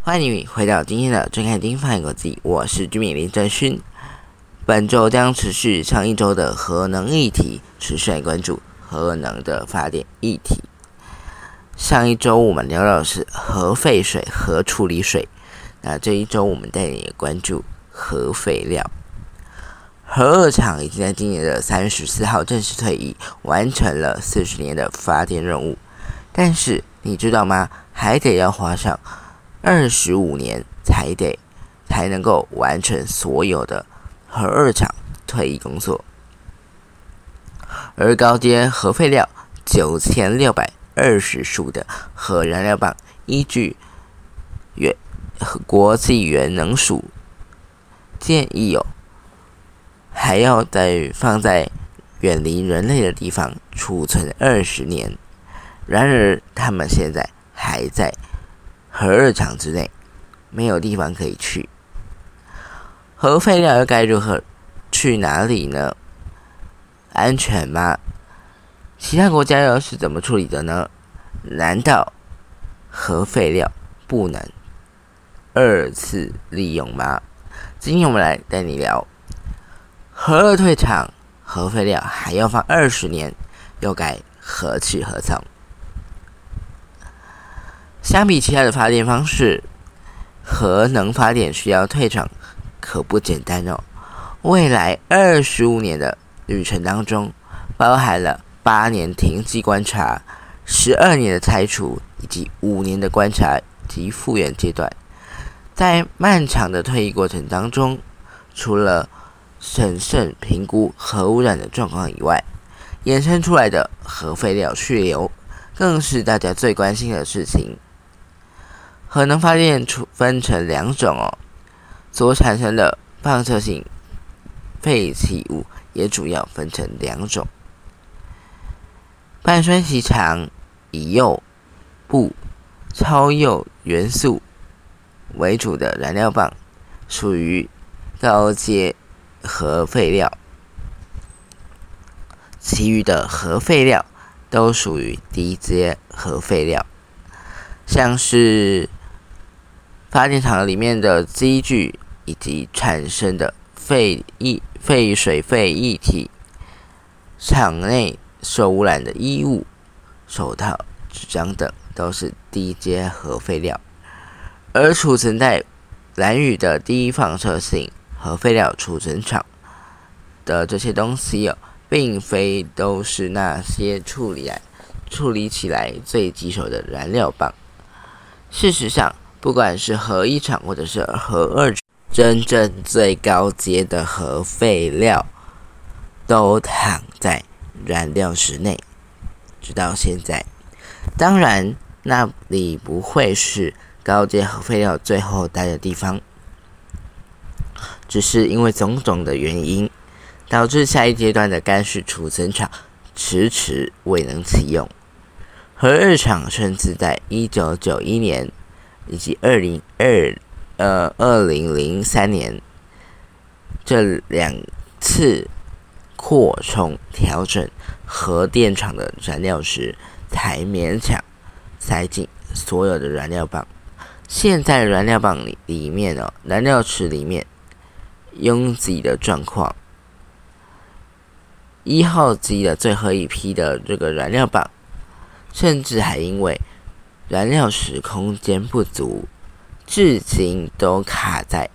欢迎你回到今天的《睁开丁饭国际》，我是居民林正勋。本周将持续上一周的核能议题，持续来关注核能的发电议题。上一周我们聊到的是核废水、核处理水，那这一周我们带你关注核废料。核二厂已经在今年的三月十四号正式退役，完成了四十年的发电任务。但是你知道吗？还得要花上二十五年才得才能够完成所有的。核二厂退役工作，而高阶核废料九千六百二十束的核燃料棒，依据原国际原能署建议有，还要再放在远离人类的地方储存二十年。然而，他们现在还在核二厂之内，没有地方可以去。核废料又该如何去哪里呢？安全吗？其他国家又是怎么处理的呢？难道核废料不能二次利用吗？今天我们来带你聊核二退场，核废料还要放二十年，又该何去何从？相比其他的发电方式，核能发电需要退场。可不简单哦！未来二十五年的旅程当中，包含了八年停机观察、十二年的拆除以及五年的观察及复原阶段。在漫长的退役过程当中，除了审慎评估核污染的状况以外，衍生出来的核废料去留，更是大家最关心的事情。核能发电出分成两种哦。所产生的放射性废弃物也主要分成两种：半衰期长、以铀、钚、超铀元素为主的燃料棒，属于高阶核废料；其余的核废料都属于低阶核废料，像是发电厂里面的机具。以及产生的废液、废水、废液体，厂内受污染的衣物、手套、纸张等，都是低阶核废料。而储存在蓝宇的低放射性核废料储存厂的这些东西哦，并非都是那些处理来处理起来最棘手的燃料棒。事实上，不管是核一厂或者是核二厂，真正最高阶的核废料都躺在燃料室内，直到现在。当然，那里不会是高阶核废料最后待的地方，只是因为种种的原因，导致下一阶段的干式储存厂迟迟未能启用。核二厂甚至在一九九一年以及二零二。呃，二零零三年这两次扩充调整核电厂的燃料时，才勉强塞进所有的燃料棒。现在燃料棒里里面哦，燃料池里面拥挤的状况，一号机的最后一批的这个燃料棒，甚至还因为燃料室空间不足。至今都卡在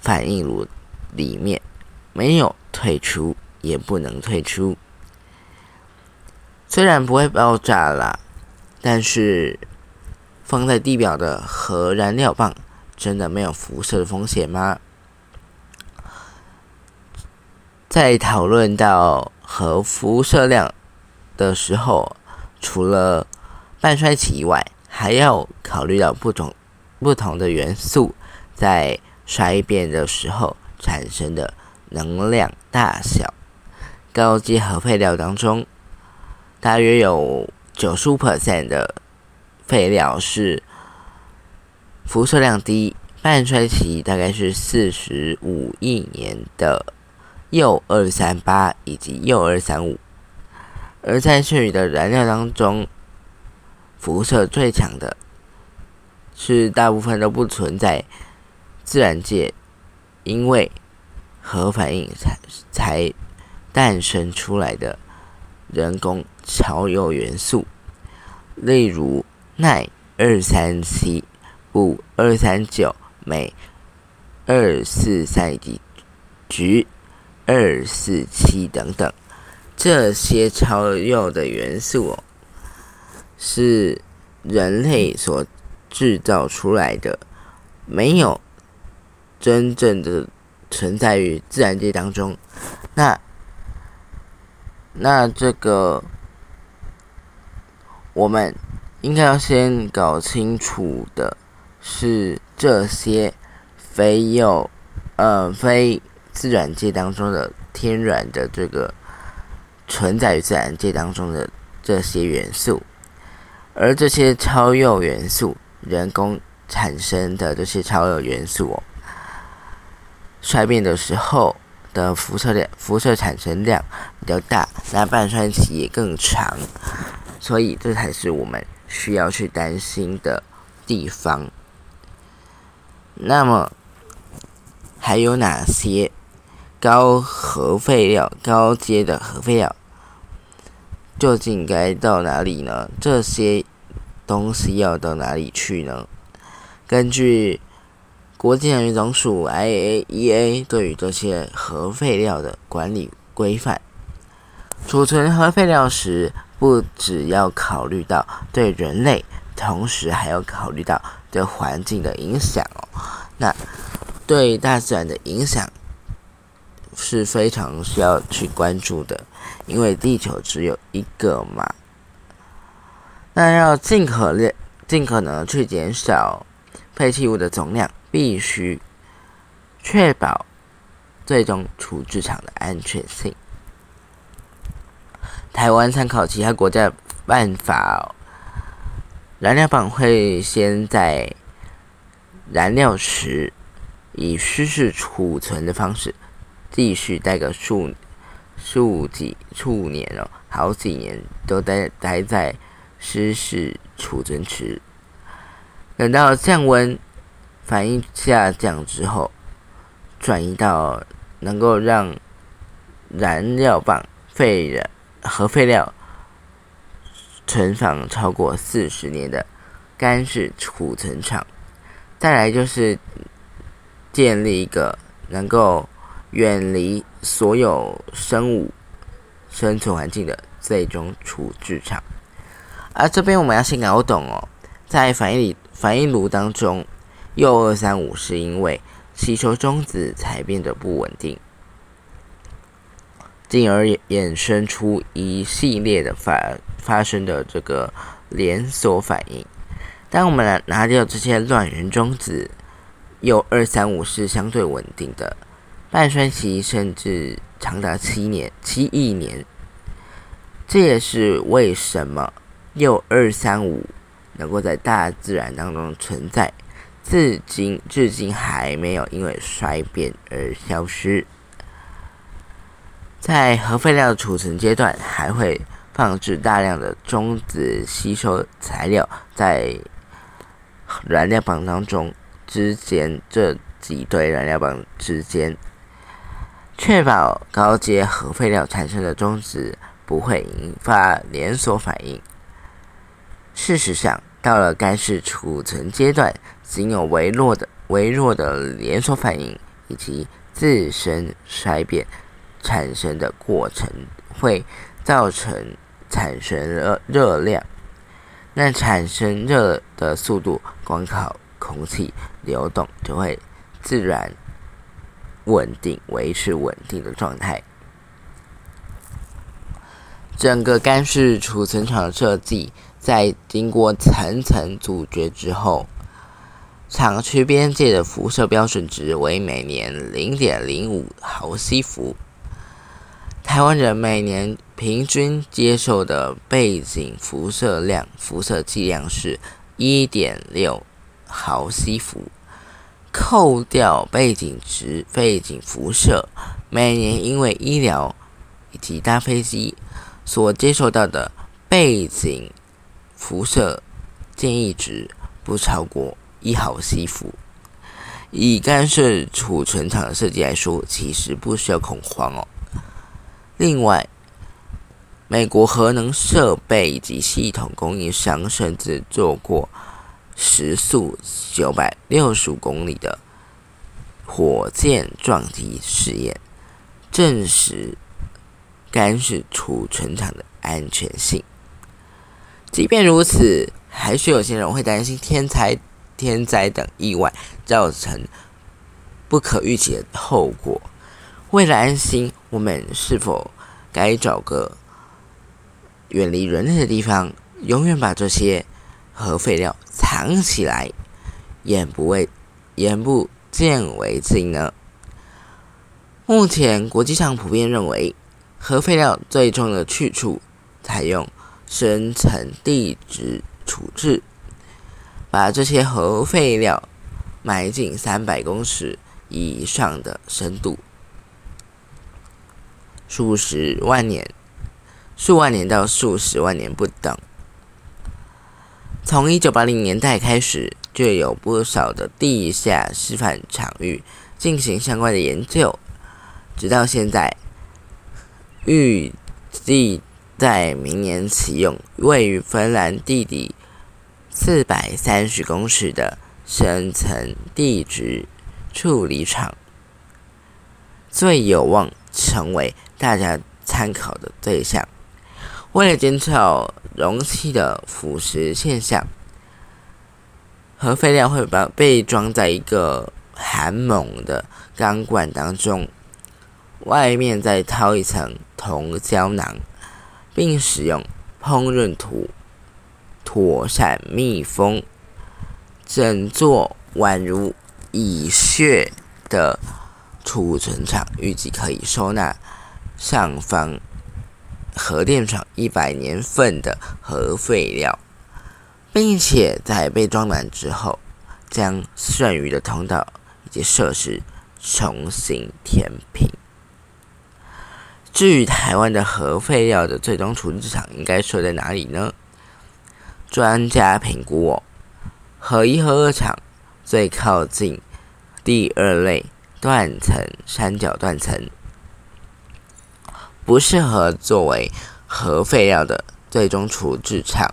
反应炉里面，没有退出，也不能退出。虽然不会爆炸啦，但是放在地表的核燃料棒真的没有辐射的风险吗？在讨论到核辐射量的时候，除了半衰期以外，还要考虑到不同。不同的元素在衰变的时候产生的能量大小，高阶核废料当中，大约有九十五 percent 的废料是辐射量低，半衰期大概是四十五亿年的铀二三八以及铀二三五。而在剩余的燃料当中，辐射最强的是大部分都不存在自然界，因为核反应才才诞生出来的人工超铀元素，例如氖二三七、钚二三九、镁二四三以及局二四七等等。这些超铀的元素哦，是人类所制造出来的，没有真正的存在于自然界当中。那那这个，我们应该要先搞清楚的是，这些非铀呃非自然界当中的天然的这个。存在于自然界当中的这些元素，而这些超铀元素，人工产生的这些超铀元素哦，衰变的时候的辐射量、辐射产生量比较大，那半衰期也更长，所以这才是我们需要去担心的地方。那么还有哪些？高核废料、高阶的核废料，究竟该到哪里呢？这些东西要到哪里去呢？根据国际能源总署 （IAEA） 对于这些核废料的管理规范，储存核废料时，不只要考虑到对人类，同时还要考虑到对环境的影响哦。那对大自然的影响。是非常需要去关注的，因为地球只有一个嘛。那要尽可能、尽可能去减少废弃物的总量，必须确保最终处置场的安全性。台湾参考其他国家办法，燃料棒会先在燃料池以湿式储存的方式。继续待个数数几数年哦，好几年都待待在湿式储存池，等到降温反应下降之后，转移到能够让燃料棒废燃核废料存放超过四十年的干式储存厂，再来就是建立一个能够。远离所有生物生存环境的最终处置场。而这边我们要先搞懂哦，在反应里反应炉当中，铀二三五是因为吸收中子才变得不稳定，进而衍生出一系列的发发生的这个连锁反应。当我们拿拿掉这些乱源中子，铀二三五是相对稳定的。半衰期甚至长达七年、七亿年，这也是为什么铀二三五能够在大自然当中存在，至今至今还没有因为衰变而消失。在核废料储存阶段，还会放置大量的中子吸收材料在燃料棒当中之间这几堆燃料棒之间。确保高阶核废料产生的中子不会引发连锁反应。事实上，到了该式储存阶段，仅有微弱的、微弱的连锁反应以及自身衰变产生的过程，会造成产生热热量。那产生热的速度，光靠空气流动就会自然。稳定，维持稳定的状态。整个干式储存厂的设计，在经过层层阻绝之后，厂区边界的辐射标准值为每年零点零五毫西弗。台湾人每年平均接受的背景辐射量、辐射剂量是一点六毫西弗。扣掉背景值、背景辐射，每年因为医疗以及搭飞机所接受到的背景辐射建议值不超过一毫西弗。以干涉储存厂的设计来说，其实不需要恐慌哦。另外，美国核能设备以及系统供应商甚至做过时速九百六十五公里的火箭撞击试验，证实干式储存厂的安全性。即便如此，还是有些人会担心天灾。天灾等意外造成不可预期的后果。为了安心，我们是否该找个远离人类的地方，永远把这些核废料藏起来，眼不为眼不见为净呢？目前国际上普遍认为，核废料最终的去处采用深层地质处置。把这些核废料埋进三百公尺以上的深度，数十万年、数万年到数十万年不等。从一九八零年代开始，就有不少的地下示范场域进行相关的研究，直到现在，预计在明年启用，位于芬兰地底。四百三十公尺的深层地质处理厂，最有望成为大家参考的对象。为了减少容器的腐蚀现象，核废料会把被装在一个含锰的钢管当中，外面再套一层铜胶囊，并使用烹饪土。妥善密封，整座宛如蚁穴的储存厂，预计可以收纳上方核电厂一百年份的核废料，并且在被装满之后，将剩余的通道以及设施重新填平。至于台湾的核废料的最终处置厂应该设在哪里呢？专家评估哦，核一、核二厂最靠近第二类断层三角断层，不适合作为核废料的最终处置场。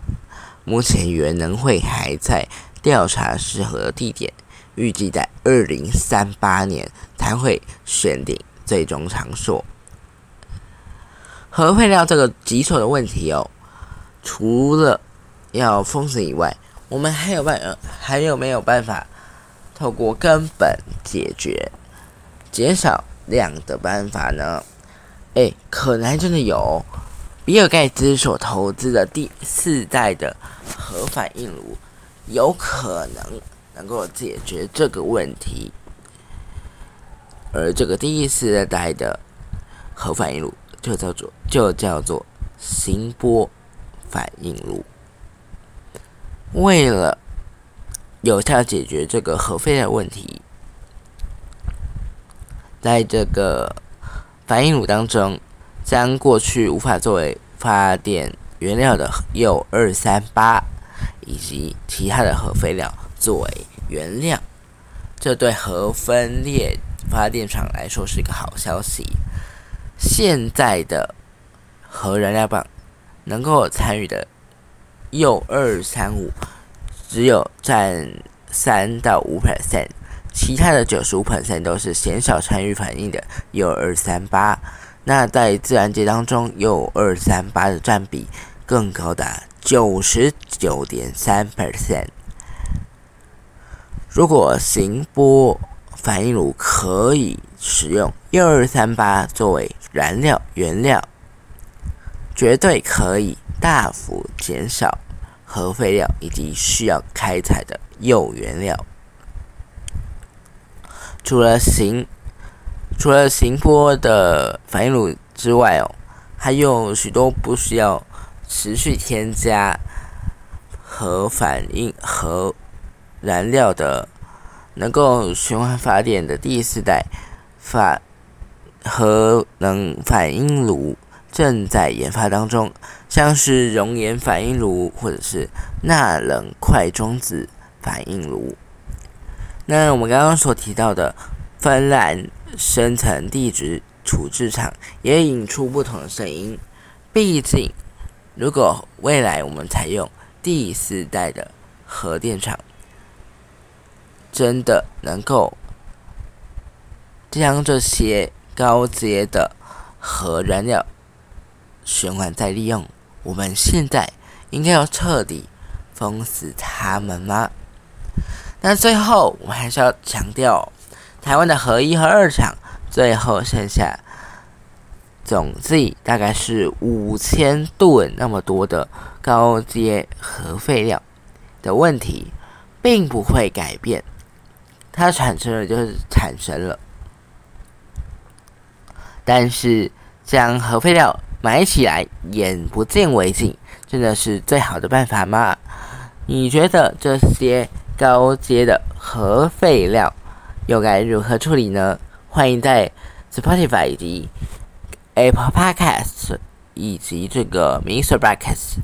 目前原能会还在调查适合的地点，预计在二零三八年才会选定最终场所。核废料这个棘手的问题哦，除了要封死以外，我们还有办呃还有没有办法透过根本解决、减少量的办法呢？哎，可能还真的有。比尔盖茨所投资的第四代的核反应炉，有可能能够解决这个问题。而这个第四代的核反应炉就叫做就叫做行波反应炉。为了有效解决这个核废料问题，在这个反应炉当中，将过去无法作为发电原料的铀二三八以及其他的核废料作为原料，这对核分裂发电厂来说是一个好消息。现在的核燃料棒能够参与的。铀二三五只有占三到五 percent，其他的九十五 percent 都是鲜少参与反应的铀二三八。那在自然界当中，铀二三八的占比更高达九十九点三 percent。如果行波反应炉可以使用铀二三八作为燃料原料，绝对可以。大幅减少核废料以及需要开采的铀原料。除了行除了行波的反应炉之外哦，还有许多不需要持续添加核反应核燃料的，能够循环发电的第四代发核能反应炉正在研发当中，像是熔岩反应炉或者是钠冷块中子反应炉。那我们刚刚所提到的芬兰深层地质处置厂也引出不同的声音。毕竟，如果未来我们采用第四代的核电厂，真的能够将这些高阶的核燃料循环再利用，我们现在应该要彻底封死他们吗？那最后，我们还是要强调，台湾的核一和二厂最后剩下总计大概是五千吨那么多的高阶核废料的问题，并不会改变。它产生了就是产生了，但是将核废料埋起来，眼不见为净，真的是最好的办法吗？你觉得这些？高阶的核废料又该如何处理呢？欢迎在 Spotify 以及 Apple Podcast 以及这个 Mr. Brackets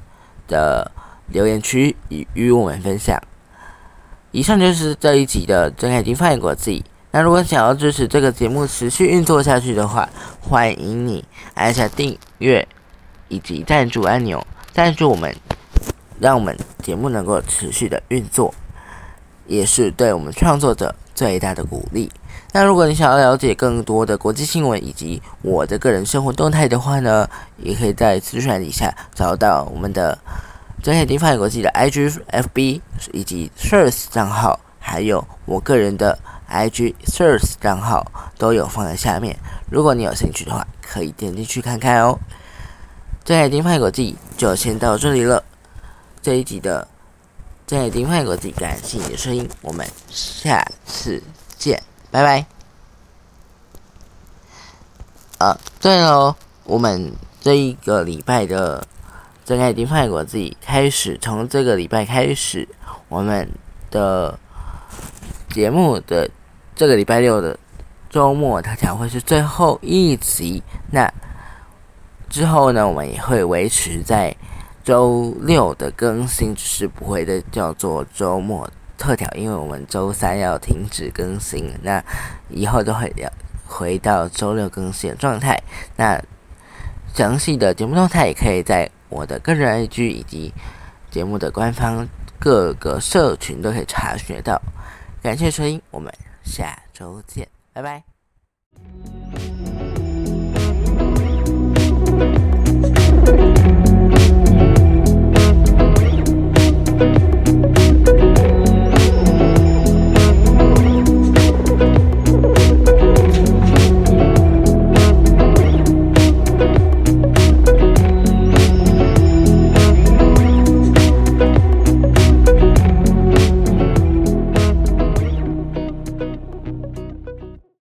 的留言区与与我们分享。以上就是这一集的睁开眼睛放眼国际。那如果想要支持这个节目持续运作下去的话，欢迎你按下订阅以及赞助按钮，赞助我们，让我们节目能够持续的运作。也是对我们创作者最大的鼓励。那如果你想要了解更多的国际新闻以及我的个人生活动态的话呢，也可以在资讯底下找到我们的睁眼睛放眼国际的 IG、FB 以及 Search 账号，还有我个人的 IG Search 账号都有放在下面。如果你有兴趣的话，可以点进去看看哦。睁眼睛放眼国际就先到这里了。这一集的。在丁派国际，感谢你的收听，我们下次见，拜拜。啊，对了，我们这一个礼拜的真爱丁派国际开始，从这个礼拜开始，我们的节目的这个礼拜六的周末，它将会是最后一集。那之后呢，我们也会维持在。周六的更新只是不会的叫做周末特调，因为我们周三要停止更新，那以后都会要回到周六更新的状态。那详细的节目动态也可以在我的个人 IG 以及节目的官方各个社群都可以查询到。感谢收听，我们下周见，拜拜。